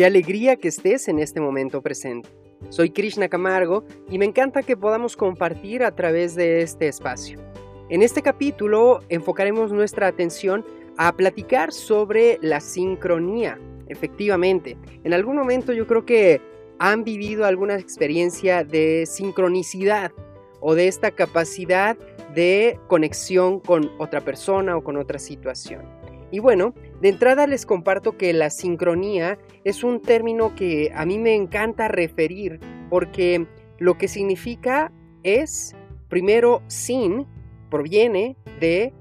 Qué alegría que estés en este momento presente. Soy Krishna Camargo y me encanta que podamos compartir a través de este espacio. En este capítulo enfocaremos nuestra atención a platicar sobre la sincronía. Efectivamente, en algún momento yo creo que han vivido alguna experiencia de sincronicidad o de esta capacidad de conexión con otra persona o con otra situación. Y bueno, de entrada les comparto que la sincronía es un término que a mí me encanta referir porque lo que significa es, primero, sin, proviene de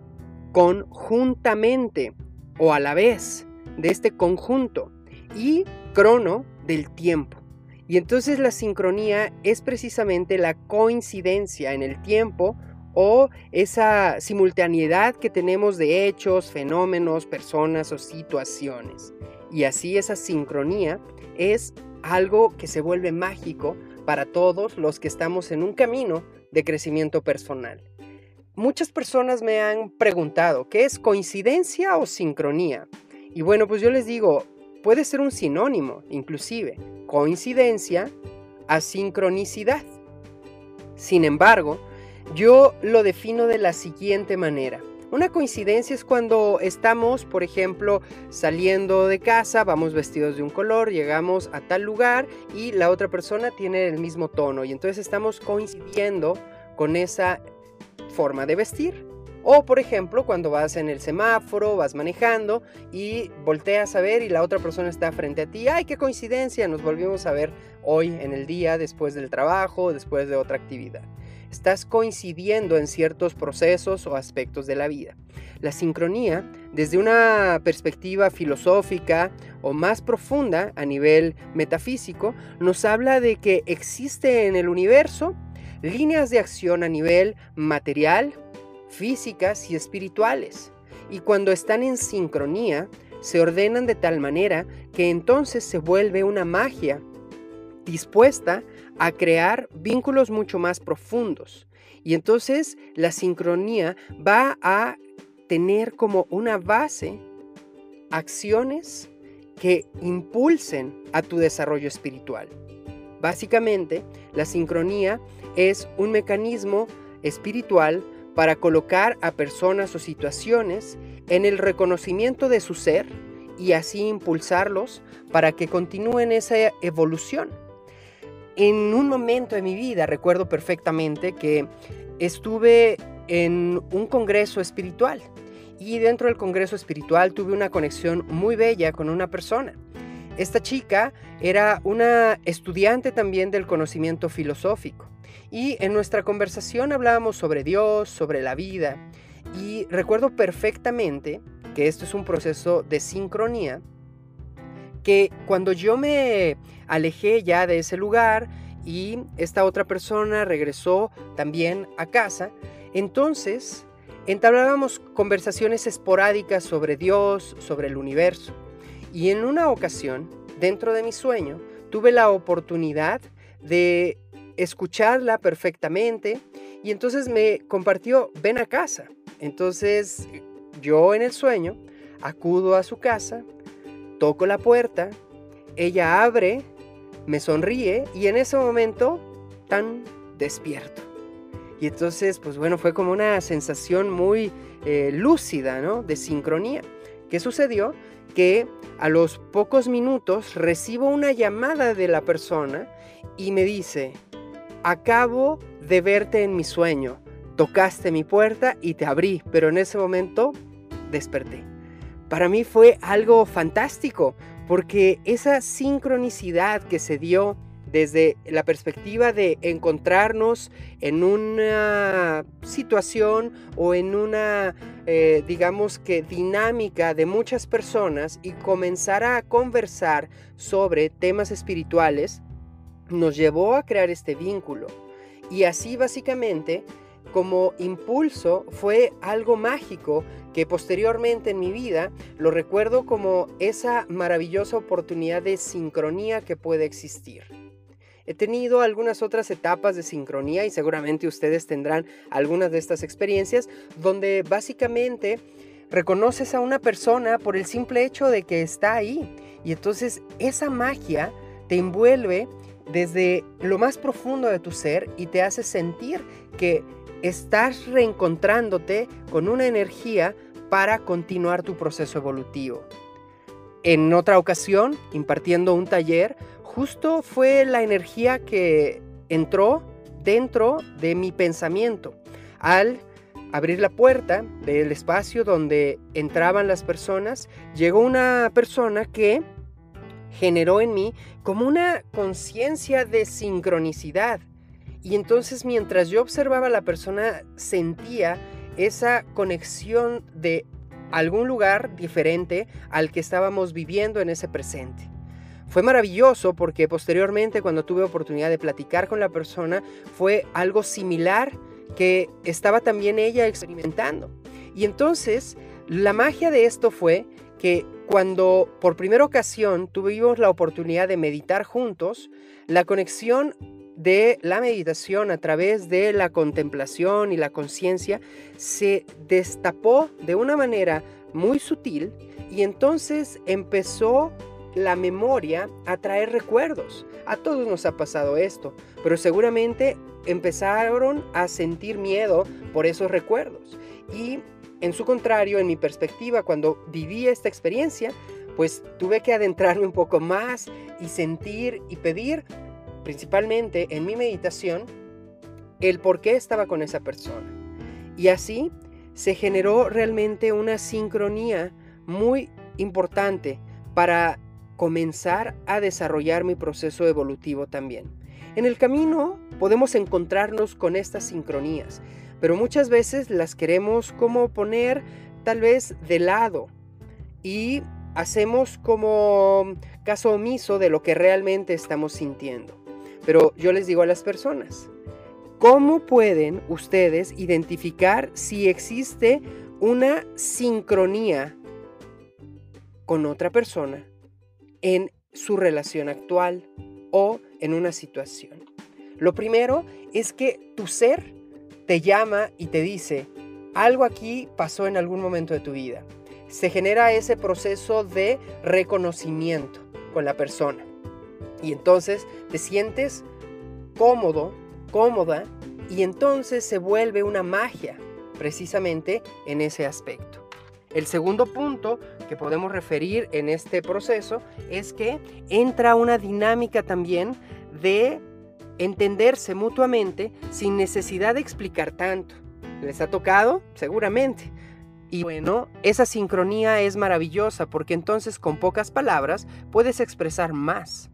conjuntamente o a la vez, de este conjunto, y crono del tiempo. Y entonces la sincronía es precisamente la coincidencia en el tiempo o esa simultaneidad que tenemos de hechos, fenómenos, personas o situaciones. Y así esa sincronía es algo que se vuelve mágico para todos los que estamos en un camino de crecimiento personal. Muchas personas me han preguntado, ¿qué es coincidencia o sincronía? Y bueno, pues yo les digo, puede ser un sinónimo, inclusive, coincidencia a sincronicidad. Sin embargo, yo lo defino de la siguiente manera. Una coincidencia es cuando estamos, por ejemplo, saliendo de casa, vamos vestidos de un color, llegamos a tal lugar y la otra persona tiene el mismo tono y entonces estamos coincidiendo con esa forma de vestir. O por ejemplo, cuando vas en el semáforo, vas manejando y volteas a ver y la otra persona está frente a ti. ¡Ay, qué coincidencia! Nos volvimos a ver hoy en el día, después del trabajo, después de otra actividad estás coincidiendo en ciertos procesos o aspectos de la vida. La sincronía, desde una perspectiva filosófica o más profunda a nivel metafísico, nos habla de que existe en el universo líneas de acción a nivel material, físicas y espirituales. Y cuando están en sincronía, se ordenan de tal manera que entonces se vuelve una magia dispuesta a crear vínculos mucho más profundos. Y entonces la sincronía va a tener como una base acciones que impulsen a tu desarrollo espiritual. Básicamente, la sincronía es un mecanismo espiritual para colocar a personas o situaciones en el reconocimiento de su ser y así impulsarlos para que continúen esa evolución. En un momento de mi vida recuerdo perfectamente que estuve en un congreso espiritual. Y dentro del congreso espiritual tuve una conexión muy bella con una persona. Esta chica era una estudiante también del conocimiento filosófico. Y en nuestra conversación hablábamos sobre Dios, sobre la vida. Y recuerdo perfectamente que esto es un proceso de sincronía cuando yo me alejé ya de ese lugar y esta otra persona regresó también a casa, entonces entablábamos conversaciones esporádicas sobre Dios, sobre el universo. Y en una ocasión, dentro de mi sueño, tuve la oportunidad de escucharla perfectamente y entonces me compartió, ven a casa. Entonces yo en el sueño acudo a su casa, toco la puerta, ella abre, me sonríe y en ese momento tan despierto. Y entonces, pues bueno, fue como una sensación muy eh, lúcida, ¿no? De sincronía. ¿Qué sucedió? Que a los pocos minutos recibo una llamada de la persona y me dice, acabo de verte en mi sueño, tocaste mi puerta y te abrí, pero en ese momento desperté para mí fue algo fantástico, porque esa sincronicidad que se dio desde la perspectiva de encontrarnos en una situación o en una, eh, digamos que, dinámica de muchas personas y comenzar a conversar sobre temas espirituales, nos llevó a crear este vínculo. Y así básicamente como impulso fue algo mágico que posteriormente en mi vida lo recuerdo como esa maravillosa oportunidad de sincronía que puede existir. He tenido algunas otras etapas de sincronía y seguramente ustedes tendrán algunas de estas experiencias donde básicamente reconoces a una persona por el simple hecho de que está ahí. Y entonces esa magia te envuelve desde lo más profundo de tu ser y te hace sentir que estás reencontrándote con una energía para continuar tu proceso evolutivo. En otra ocasión, impartiendo un taller, justo fue la energía que entró dentro de mi pensamiento al abrir la puerta del espacio donde entraban las personas, llegó una persona que generó en mí como una conciencia de sincronicidad. Y entonces mientras yo observaba la persona sentía esa conexión de algún lugar diferente al que estábamos viviendo en ese presente. Fue maravilloso porque posteriormente cuando tuve oportunidad de platicar con la persona fue algo similar que estaba también ella experimentando. Y entonces la magia de esto fue que cuando por primera ocasión tuvimos la oportunidad de meditar juntos, la conexión de la meditación a través de la contemplación y la conciencia se destapó de una manera muy sutil y entonces empezó la memoria a traer recuerdos. A todos nos ha pasado esto, pero seguramente empezaron a sentir miedo por esos recuerdos. Y en su contrario, en mi perspectiva, cuando viví esta experiencia, pues tuve que adentrarme un poco más y sentir y pedir, principalmente en mi meditación, el por qué estaba con esa persona. Y así se generó realmente una sincronía muy importante para comenzar a desarrollar mi proceso evolutivo también. En el camino podemos encontrarnos con estas sincronías, pero muchas veces las queremos como poner tal vez de lado y hacemos como caso omiso de lo que realmente estamos sintiendo. Pero yo les digo a las personas, ¿cómo pueden ustedes identificar si existe una sincronía con otra persona en su relación actual o en una situación. Lo primero es que tu ser te llama y te dice, algo aquí pasó en algún momento de tu vida. Se genera ese proceso de reconocimiento con la persona. Y entonces te sientes cómodo, cómoda, y entonces se vuelve una magia precisamente en ese aspecto. El segundo punto que podemos referir en este proceso es que entra una dinámica también de entenderse mutuamente sin necesidad de explicar tanto. ¿Les ha tocado? Seguramente. Y bueno, esa sincronía es maravillosa porque entonces con pocas palabras puedes expresar más.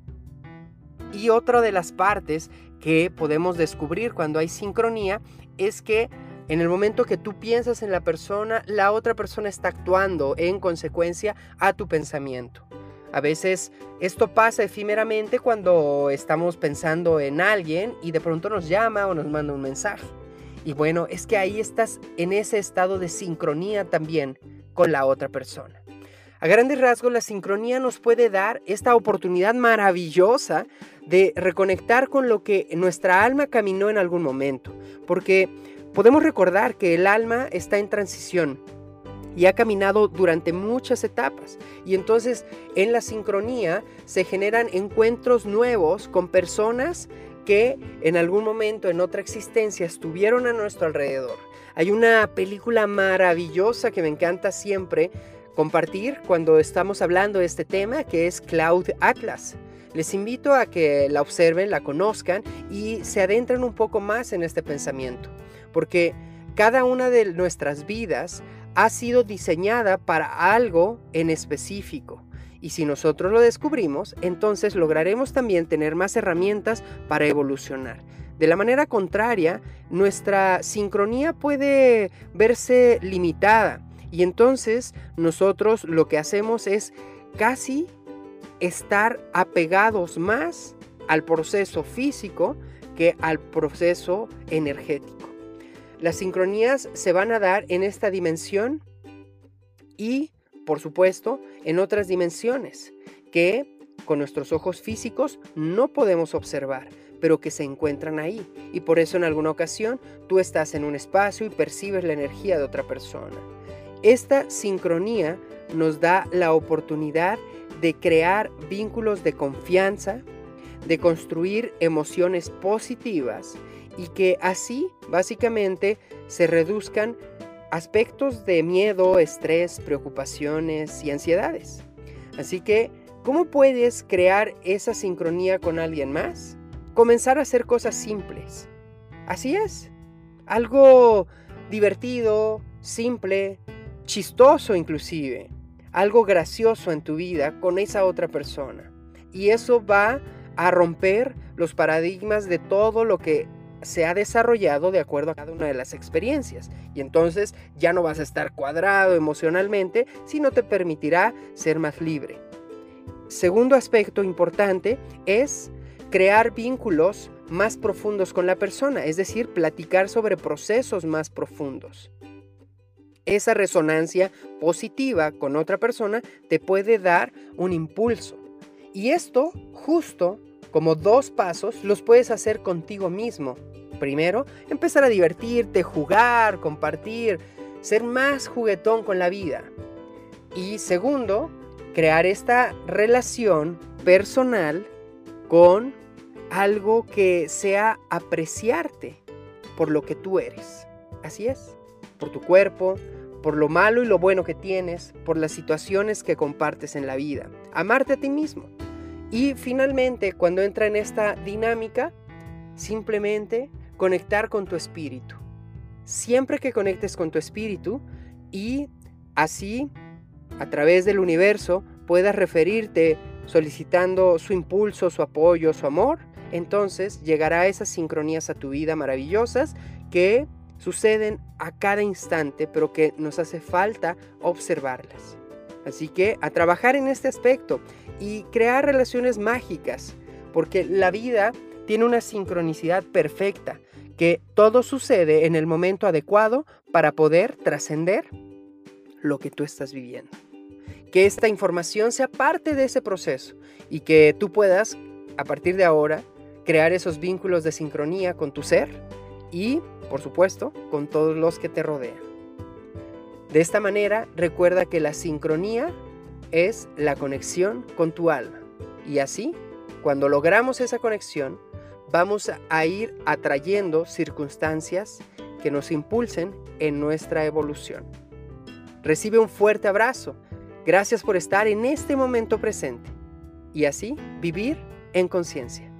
Y otra de las partes que podemos descubrir cuando hay sincronía es que en el momento que tú piensas en la persona, la otra persona está actuando en consecuencia a tu pensamiento. A veces esto pasa efímeramente cuando estamos pensando en alguien y de pronto nos llama o nos manda un mensaje. Y bueno, es que ahí estás en ese estado de sincronía también con la otra persona. A grandes rasgos, la sincronía nos puede dar esta oportunidad maravillosa de reconectar con lo que nuestra alma caminó en algún momento. Porque Podemos recordar que el alma está en transición y ha caminado durante muchas etapas. Y entonces en la sincronía se generan encuentros nuevos con personas que en algún momento en otra existencia estuvieron a nuestro alrededor. Hay una película maravillosa que me encanta siempre compartir cuando estamos hablando de este tema, que es Cloud Atlas. Les invito a que la observen, la conozcan y se adentren un poco más en este pensamiento porque cada una de nuestras vidas ha sido diseñada para algo en específico. Y si nosotros lo descubrimos, entonces lograremos también tener más herramientas para evolucionar. De la manera contraria, nuestra sincronía puede verse limitada y entonces nosotros lo que hacemos es casi estar apegados más al proceso físico que al proceso energético. Las sincronías se van a dar en esta dimensión y, por supuesto, en otras dimensiones que con nuestros ojos físicos no podemos observar, pero que se encuentran ahí. Y por eso en alguna ocasión tú estás en un espacio y percibes la energía de otra persona. Esta sincronía nos da la oportunidad de crear vínculos de confianza, de construir emociones positivas y que así básicamente se reduzcan aspectos de miedo, estrés, preocupaciones y ansiedades. Así que, ¿cómo puedes crear esa sincronía con alguien más? Comenzar a hacer cosas simples. Así es. Algo divertido, simple, chistoso inclusive. Algo gracioso en tu vida con esa otra persona. Y eso va a romper los paradigmas de todo lo que se ha desarrollado de acuerdo a cada una de las experiencias. Y entonces ya no vas a estar cuadrado emocionalmente, sino te permitirá ser más libre. Segundo aspecto importante es crear vínculos más profundos con la persona, es decir, platicar sobre procesos más profundos. Esa resonancia positiva con otra persona te puede dar un impulso. Y esto justo como dos pasos los puedes hacer contigo mismo. Primero, empezar a divertirte, jugar, compartir, ser más juguetón con la vida. Y segundo, crear esta relación personal con algo que sea apreciarte por lo que tú eres. Así es, por tu cuerpo, por lo malo y lo bueno que tienes, por las situaciones que compartes en la vida. Amarte a ti mismo. Y finalmente, cuando entra en esta dinámica, simplemente conectar con tu espíritu. Siempre que conectes con tu espíritu y así, a través del universo, puedas referirte solicitando su impulso, su apoyo, su amor, entonces llegará esas sincronías a tu vida maravillosas que suceden a cada instante, pero que nos hace falta observarlas. Así que a trabajar en este aspecto y crear relaciones mágicas, porque la vida tiene una sincronicidad perfecta, que todo sucede en el momento adecuado para poder trascender lo que tú estás viviendo. Que esta información sea parte de ese proceso y que tú puedas, a partir de ahora, crear esos vínculos de sincronía con tu ser y, por supuesto, con todos los que te rodean. De esta manera, recuerda que la sincronía es la conexión con tu alma. Y así, cuando logramos esa conexión, vamos a ir atrayendo circunstancias que nos impulsen en nuestra evolución. Recibe un fuerte abrazo. Gracias por estar en este momento presente y así vivir en conciencia.